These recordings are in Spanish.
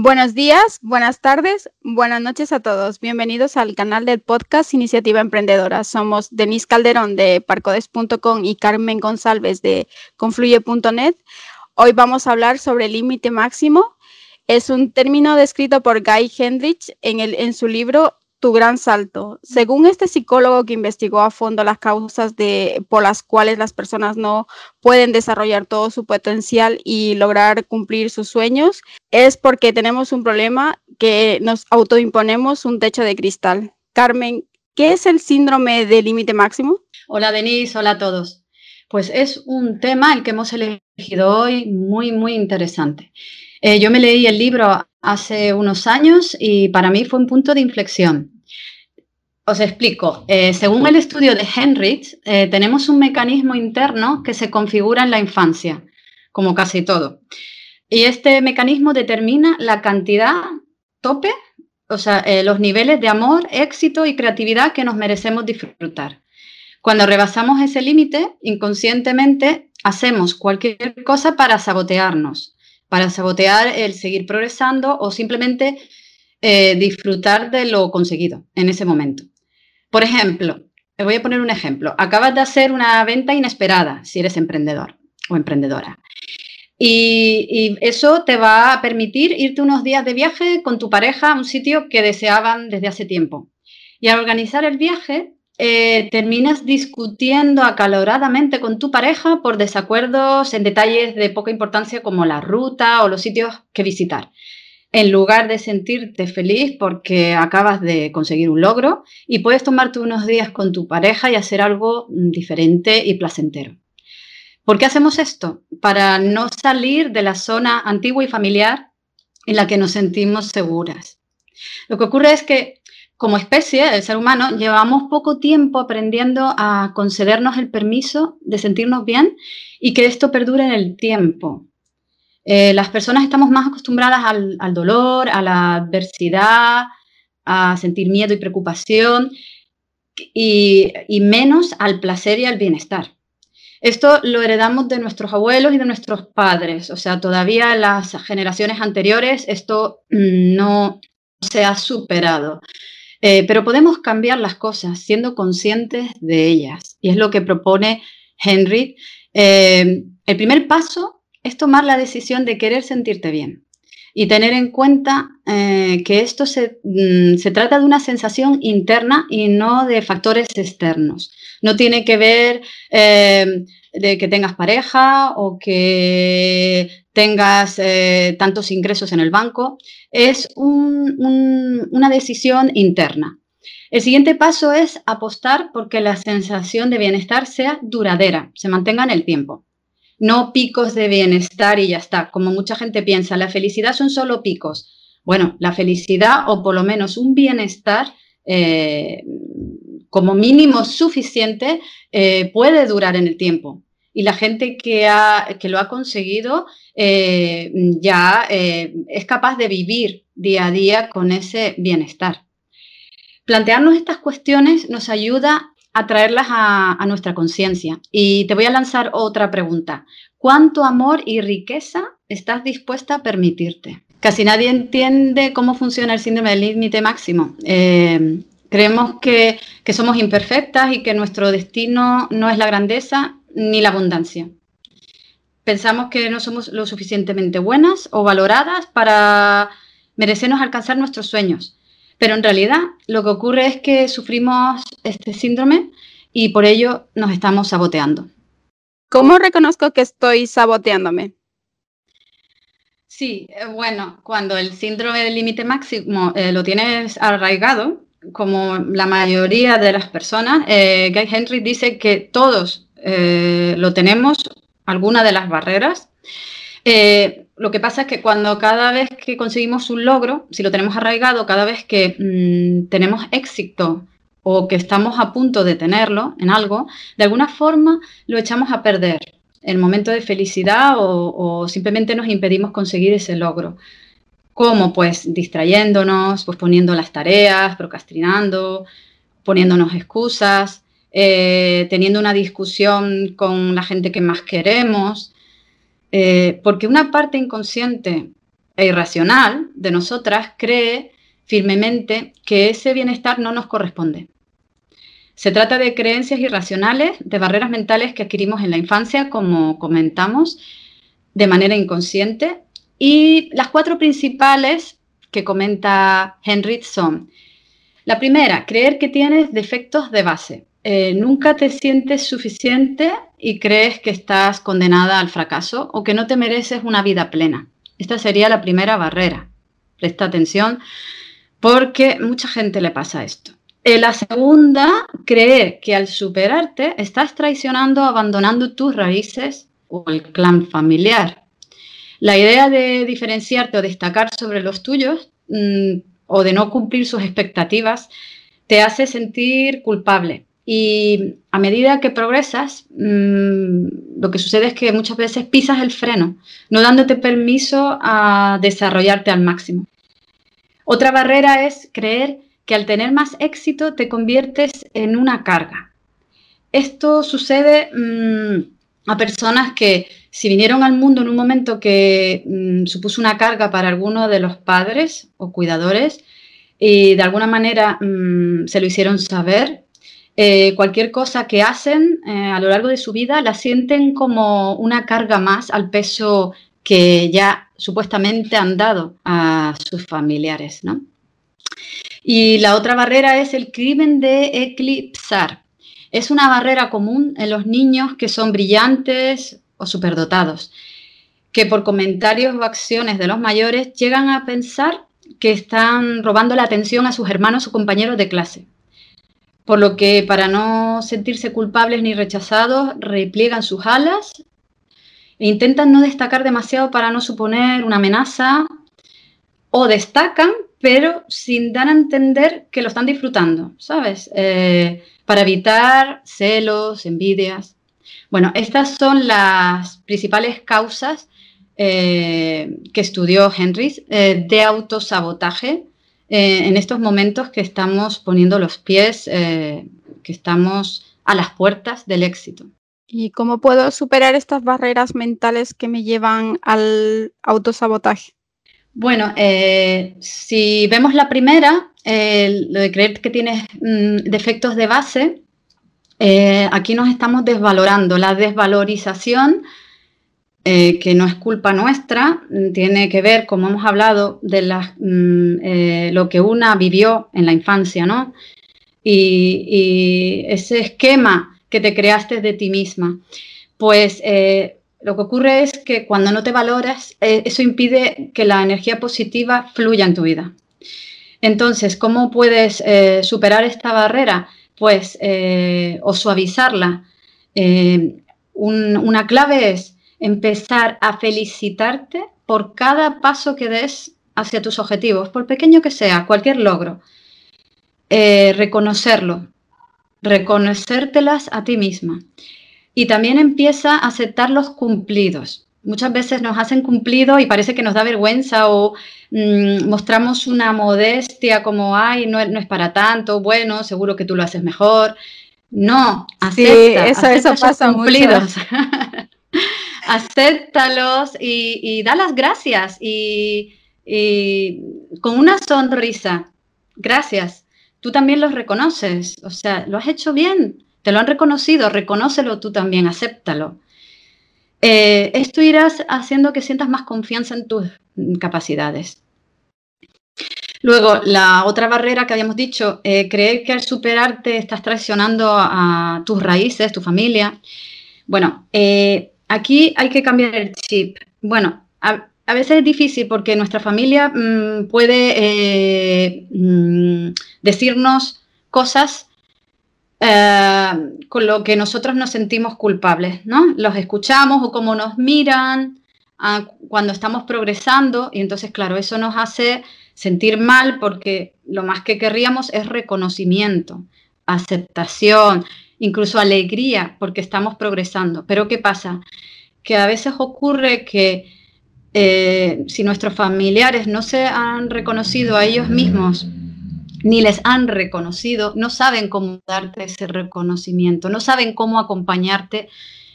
Buenos días, buenas tardes, buenas noches a todos. Bienvenidos al canal del podcast Iniciativa Emprendedora. Somos Denise Calderón de parcodes.com y Carmen González de confluye.net. Hoy vamos a hablar sobre el límite máximo. Es un término descrito por Guy Hendrich en, su libro tu gran salto. Según este psicólogo que investigó a fondo las causas de, por las cuales las personas no pueden desarrollar todo su potencial y lograr cumplir sus sueños, es porque tenemos un problema que nos autoimponemos un techo de cristal. Carmen, ¿qué es el síndrome de límite máximo? Hola Denise, hola a todos. Pues es un tema el que hemos elegido hoy muy, muy interesante. Eh, yo me leí el libro hace unos años y para mí fue un punto de inflexión. Os explico. Eh, según el estudio de Henrich, eh, tenemos un mecanismo interno que se configura en la infancia, como casi todo. Y este mecanismo determina la cantidad tope, o sea, los niveles de amor, éxito y creatividad que nos merecemos disfrutar. Cuando rebasamos ese límite, inconscientemente hacemos cualquier cosa para sabotearnos para sabotear el seguir progresando o simplemente eh, disfrutar de lo conseguido en ese momento. Por ejemplo, voy a poner un ejemplo. Acabas de hacer una venta inesperada si eres emprendedor o emprendedora. Y, y, eso te va a permitir irte unos días de viaje con tu pareja a un sitio que deseaban desde hace tiempo. Y al organizar el viaje, eh, terminas discutiendo acaloradamente con tu pareja por desacuerdos en detalles de poca importancia como la ruta o los sitios que visitar. En lugar de sentirte feliz porque acabas de conseguir un logro y puedes tomarte unos días con tu pareja y hacer algo diferente y placentero. ¿Por qué hacemos esto? Para no salir de la zona antigua y familiar en la que nos sentimos seguras. Lo que ocurre es que como especie, el ser humano, llevamos poco tiempo aprendiendo a concedernos el permiso de sentirnos bien y que esto perdure en el tiempo. Eh, las personas estamos más acostumbradas al, dolor, a la adversidad, a sentir miedo y preocupación y, y menos al placer y al bienestar. Esto lo heredamos de nuestros abuelos y de nuestros padres, o sea, todavía las generaciones anteriores esto mm, no se ha superado. Eh, pero podemos cambiar las cosas siendo conscientes de ellas. Y es lo que propone Henry. Eh, el primer paso es tomar la decisión de querer sentirte bien y tener en cuenta eh, que esto mm, se, trata de una sensación interna y no de factores externos. No tiene que ver de que tengas pareja o que tengas eh, tantos ingresos en el banco, es una decisión interna. El siguiente paso es apostar porque la sensación de bienestar sea duradera, se mantenga en el tiempo. No picos de bienestar y ya está, como mucha gente piensa, la felicidad son solo picos. Bueno, la felicidad o por lo menos un bienestar eh, como mínimo suficiente eh, puede durar en el tiempo. Y la gente que, que lo ha conseguido eh, ya eh, es capaz de vivir día a día con ese bienestar. Plantearnos estas cuestiones nos ayuda a traerlas a, nuestra conciencia. Y te voy a lanzar otra pregunta. ¿Cuánto amor y riqueza estás dispuesta a permitirte? Casi nadie entiende cómo funciona el síndrome del límite máximo. Creemos que, somos imperfectas y que nuestro destino no es la grandeza ni la abundancia. Pensamos que no somos lo suficientemente buenas o valoradas para merecernos alcanzar nuestros sueños. Pero en realidad lo que ocurre es que sufrimos este síndrome y por ello nos estamos saboteando. ¿Cómo reconozco que estoy saboteándome? Sí, eh, bueno, cuando el síndrome del límite máximo eh, lo tienes arraigado, como la mayoría de las personas, eh, Guy Henry dice que todos eh, lo tenemos, alguna de las barreras. Eh, lo que pasa es que cuando cada vez que conseguimos un logro, si lo tenemos arraigado, cada vez que mm, tenemos éxito o que estamos a punto de tenerlo en algo, de alguna forma lo echamos a perder el momento de felicidad o simplemente nos impedimos conseguir ese logro. ¿Cómo? Pues distrayéndonos, pues poniendo las tareas, procrastinando, poniéndonos excusas, eh, teniendo una discusión con la gente que más queremos. Eh, porque una parte inconsciente e irracional de nosotras cree firmemente que ese bienestar no nos corresponde. Se trata de creencias irracionales, de barreras mentales que adquirimos en la infancia, como comentamos, de manera inconsciente. Y las cuatro principales que comenta Henry son, la primera, creer que tienes defectos de base. Eh, nunca te sientes suficiente y crees que estás condenada al fracaso o que no te mereces una vida plena. Esta sería la primera barrera. Presta atención porque mucha gente le pasa esto. Eh, la segunda, creer que al superarte estás traicionando, abandonando tus raíces o el clan familiar. La idea de diferenciarte o destacar sobre los tuyos mm, o de no cumplir sus expectativas te hace sentir culpable. Y a medida que progresas, mm, lo que sucede es que muchas veces pisas el freno, no dándote permiso a desarrollarte al máximo. Otra barrera es creer que al tener más éxito te conviertes en una carga. Esto sucede mm, a personas que si vinieron al mundo en un momento que mm, supuso una carga para alguno de los padres o cuidadores y de alguna manera se lo hicieron saber, eh, cualquier cosa que hacen eh, a lo largo de su vida la sienten como una carga más al peso que ya supuestamente han dado a sus familiares, ¿no? Y la otra barrera es el crimen de eclipsar. Es una barrera común en los niños que son brillantes o superdotados, que por comentarios o acciones de los mayores llegan a pensar que están robando la atención a sus hermanos o compañeros de clase. Por lo que para no sentirse culpables ni rechazados, repliegan sus alas e intentan no destacar demasiado para no suponer una amenaza o destacan pero sin dar a entender que lo están disfrutando, ¿sabes? Eh, para evitar celos, envidias. Bueno, estas son las principales causas eh, que estudió Henry eh, de autosabotaje en estos momentos que estamos poniendo los pies, que estamos a las puertas del éxito. ¿Y cómo puedo superar estas barreras mentales que me llevan al autosabotaje? Bueno, eh, si vemos la primera, lo de creer que tienes mm, defectos de base, eh, aquí nos estamos desvalorando. La desvalorización, eh, que no es culpa nuestra, mm, tiene que ver, como hemos hablado, de mm, lo que una vivió en la infancia, ¿no? Y, ese esquema que te creaste de ti misma. Pues lo que ocurre es que cuando no te valoras, eh, eso impide que la energía positiva fluya en tu vida. Entonces, ¿cómo puedes eh, superar esta barrera? Pues, eh, o suavizarla. una clave es empezar a felicitarte por cada paso que des hacia tus objetivos, por pequeño que sea, cualquier logro. reconocerlo, reconocértelas a ti misma y también empieza a aceptar los cumplidos. Muchas veces nos hacen cumplido y parece que nos da vergüenza o mm, mostramos una modestia como, ay, no, no, es para tanto, bueno, seguro que tú lo haces mejor. No, acepta, eso, eso pasa cumplidos. Acéptalos y, da las gracias y, y con una sonrisa. Gracias. Tú también los reconoces, o sea, lo has hecho bien te lo han reconocido, reconócelo tú también, acéptalo. Eh, esto irás haciendo que sientas más confianza en tus capacidades. Luego, la otra barrera que habíamos dicho, eh, creer que al superarte estás traicionando a, tus raíces, tu familia. Bueno, eh, aquí hay que cambiar el chip. Bueno, a, veces es difícil porque nuestra familia mm, puede mm, decirnos cosas eh, con lo que nosotros nos sentimos culpables, ¿no? Los escuchamos o cómo nos miran ah, cuando estamos progresando y entonces, claro, eso nos hace sentir mal porque lo más que querríamos es reconocimiento, aceptación, incluso alegría porque estamos progresando. Pero ¿qué pasa? Que a veces ocurre que eh, si nuestros familiares no se han reconocido a ellos mismos ni les han reconocido, no saben cómo darte ese reconocimiento, no saben cómo acompañarte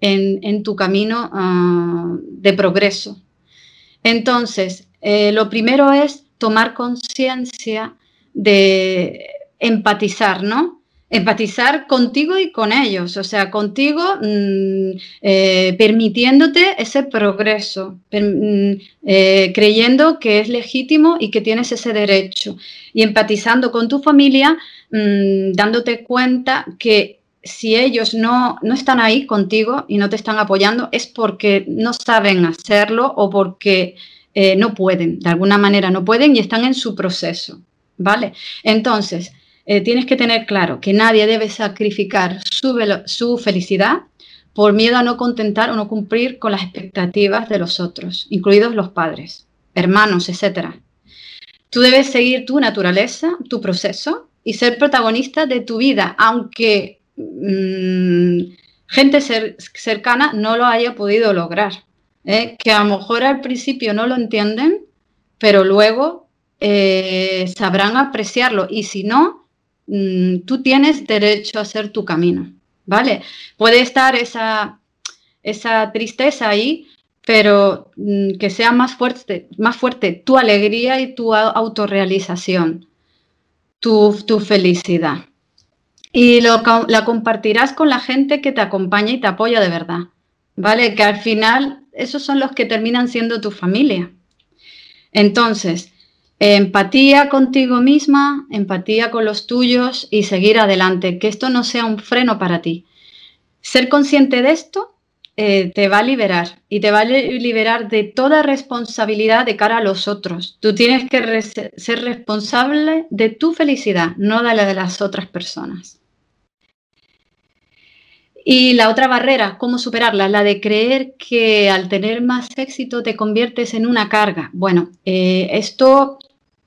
en, tu camino ah, de progreso. Entonces, lo primero es tomar conciencia de empatizar, ¿no? Empatizar contigo y con ellos, o sea, contigo mm, eh, permitiéndote ese progreso, mm, eh, creyendo que es legítimo y que tienes ese derecho, y empatizando con tu familia, mm, dándote cuenta que si ellos no, no están ahí contigo y no te están apoyando, es porque no saben hacerlo o porque eh, no pueden, de alguna manera no pueden y están en su proceso, ¿vale? Entonces, eh, tienes que tener claro que nadie debe sacrificar su, felicidad por miedo a no contentar o no cumplir con las expectativas de los otros, incluidos los padres, hermanos, etc. Tú debes seguir tu naturaleza, tu proceso y ser protagonista de tu vida, aunque mm, gente cercana no lo haya podido lograr. ¿eh? Que a lo mejor al principio no lo entienden, pero luego eh, sabrán apreciarlo. Y si no, Mm, tú tienes derecho a hacer tu camino, ¿vale? Puede estar esa, esa tristeza ahí, pero mm, que sea más fuerte, más fuerte tu alegría y tu autorrealización, tu, tu felicidad. Y lo, la compartirás con la gente que te acompaña y te apoya de verdad, ¿vale? Que al final esos son los que terminan siendo tu familia. Entonces, Empatía contigo misma, empatía con los tuyos y seguir adelante, que esto no sea un freno para ti. Ser consciente de esto eh, te va a liberar y te va a liberar de toda responsabilidad de cara a los otros. Tú tienes que ser responsable de tu felicidad, no de la de las otras personas. Y la otra barrera, ¿cómo superarla? La de creer que al tener más éxito te conviertes en una carga. Bueno, eh, esto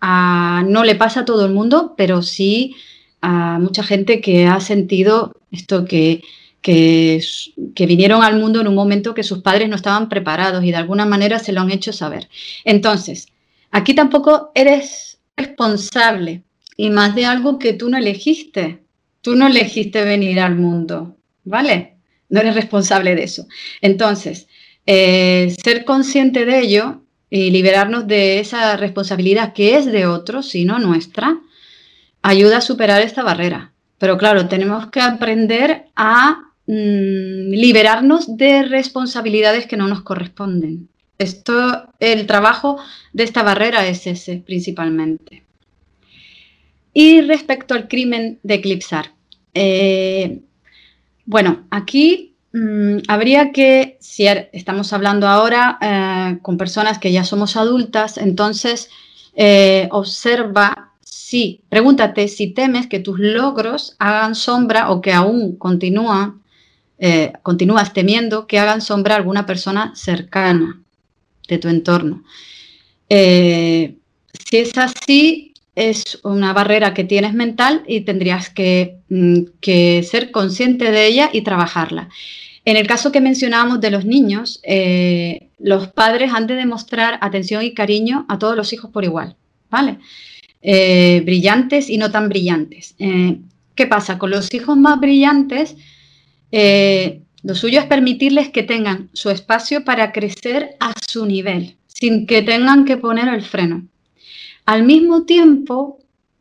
no le pasa a todo el mundo, pero sí a mucha gente que ha sentido esto que, que, vinieron al mundo en un momento que sus padres no estaban preparados y de alguna manera se lo han hecho saber. Entonces, aquí tampoco eres responsable y más de algo que tú no elegiste. Tú no elegiste venir al mundo, ¿vale? No eres responsable de eso. Entonces, eh, ser consciente de ello y liberarnos de esa responsabilidad que es de otros, y no nuestra, ayuda a superar esta barrera. Pero claro, tenemos que aprender a mm, liberarnos de responsabilidades que no nos corresponden. Esto, el trabajo de esta barrera es ese principalmente. Y respecto al crimen de eclipsar, eh, bueno, aquí Mm, habría que, si estamos hablando ahora eh, con personas que ya somos adultas, entonces eh, observa si, pregúntate si temes que tus logros hagan sombra o que aún continúa, eh, continúas temiendo que hagan sombra alguna persona cercana de tu entorno. si es así, es una barrera que tienes mental y tendrías que, mm, que ser consciente de ella y trabajarla. En el caso que mencionábamos de los niños, eh, los padres han de demostrar atención y cariño a todos los hijos por igual, ¿vale? Eh, brillantes y no tan brillantes. Eh, ¿Qué pasa? Con los hijos más brillantes, lo suyo es permitirles que tengan su espacio para crecer a su nivel, sin que tengan que poner el freno. Al mismo tiempo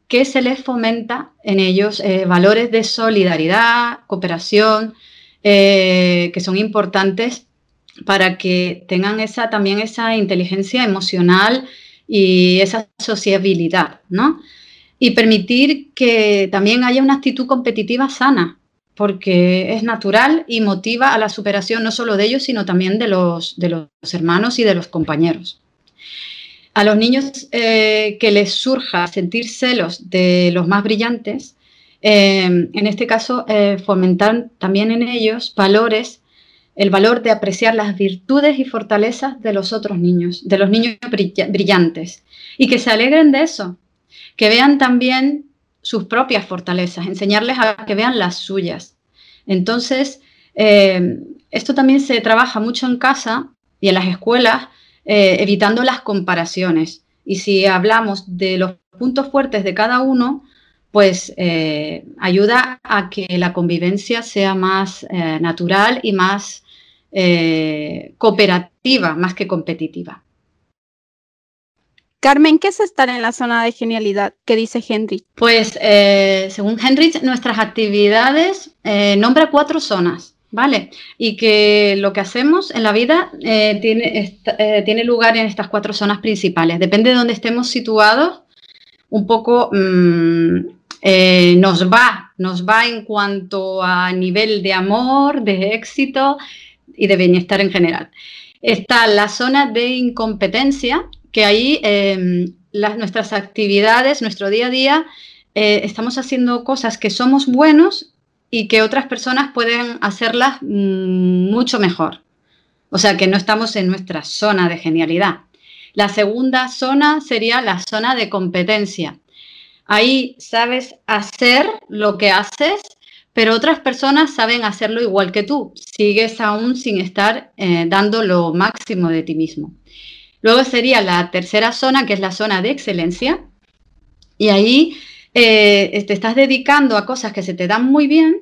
que se les fomenta en ellos valores de solidaridad, cooperación, eh, que son importantes para que tengan también esa inteligencia emocional y esa sociabilidad, ¿no? Y permitir que también haya una actitud competitiva sana, porque es natural y motiva a la superación no solo de ellos, sino también de los hermanos y de los compañeros. A los niños eh, que les surja sentir celos de los más brillantes, Em, en este caso, eh, fomentar también en ellos valores, el valor de apreciar las virtudes y fortalezas de los otros niños, de los niños brillantes, y que se alegren de eso, que vean también sus propias fortalezas, enseñarles a que vean las suyas. Entonces, em, esto también se trabaja mucho en casa y en las escuelas, eh, evitando las comparaciones. Y si hablamos de los puntos fuertes de cada uno, pues eh, ayuda a que la convivencia sea más eh, natural y más cooperativa, más que competitiva. Carmen, ¿qué es estar en la zona de genialidad? ¿Qué dice Henry? Pues según Henry, nuestras actividades nombra cuatro zonas. ¿Vale? Y que lo que hacemos en la vida eh, tiene, tiene, lugar en estas cuatro zonas principales. Depende de dónde estemos situados, un poco mm, nos va, nos va en cuanto a nivel de amor, de éxito y de bienestar en general. Está la zona de incompetencia, que ahí em, las, nuestras actividades, nuestro día a día, eh, estamos haciendo cosas que somos buenos y que otras personas pueden hacerlas mm, mucho mejor. O sea que no estamos en nuestra zona de genialidad. La segunda zona sería la zona de competencia. Ahí sabes hacer lo que haces, pero otras personas saben hacerlo igual que tú. Sigues aún sin estar eh, dando lo máximo de ti mismo. Luego sería la tercera zona, que es la zona de excelencia. Y ahí eh, te estás dedicando a cosas que se te dan muy bien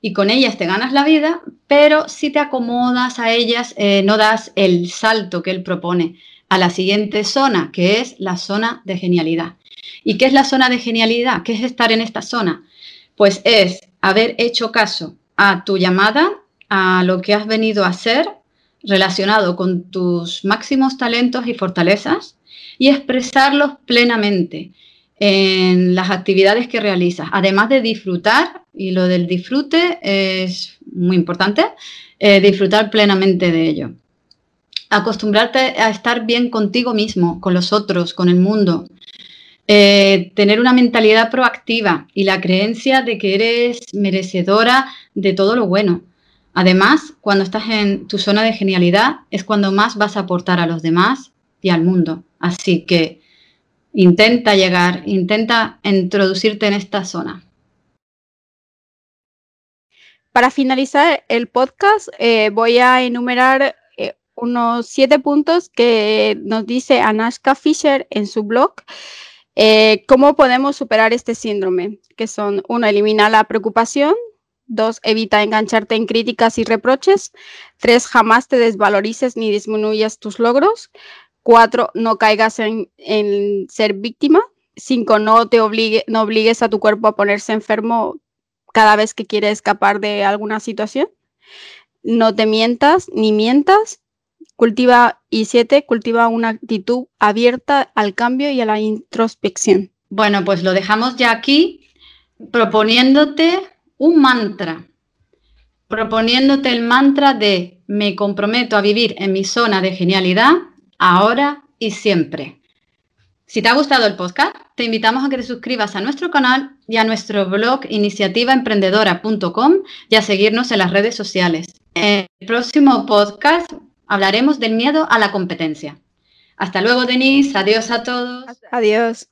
y con ellas te ganas la vida, pero si te acomodas a ellas, eh, no das el salto que él propone a la siguiente zona, que es la zona de genialidad. ¿Y qué es la zona de genialidad? ¿Qué es estar en esta zona? Pues es haber hecho caso a tu llamada, a lo que has venido a hacer relacionado con tus máximos talentos y fortalezas y expresarlos plenamente en las actividades que realizas, además de disfrutar, y lo del disfrute es muy importante, eh, disfrutar plenamente de ello. Acostumbrarte a estar bien contigo mismo, con los otros, con el mundo. Eh, tener una mentalidad proactiva y la creencia de que eres merecedora de todo lo bueno Además, cuando estás en tu zona de genialidad es cuando más vas a aportar a los demás y al mundo. Así que intenta llegar, intenta introducirte en esta zona. Para finalizar el podcast, eh, voy a enumerar eh, unos siete puntos que nos dice Anashka Fisher en su blog. Eh, ¿Cómo podemos superar este síndrome? Que son, uno, eliminar la preocupación, Dos, evita engancharte en críticas y reproches. Tres, jamás te desvalorices ni disminuyas tus logros. Cuatro, no caigas en, ser víctima. Cinco, no te obligue, no obligues a tu cuerpo a ponerse enfermo cada vez que quiere escapar de alguna situación. No te mientas ni mientas. Cultiva, y siete, cultiva una actitud abierta al cambio y a la introspección. Bueno, pues lo dejamos ya aquí proponiéndote un mantra, proponiéndote el mantra de me comprometo a vivir en mi zona de genialidad ahora y siempre. Si te ha gustado el podcast, te invitamos a que te suscribas a nuestro canal y a nuestro blog iniciativaemprendedora.com y a seguirnos en las redes sociales. En el próximo podcast hablaremos del miedo a la competencia. Hasta luego, Denise. Adiós a todos. Adiós.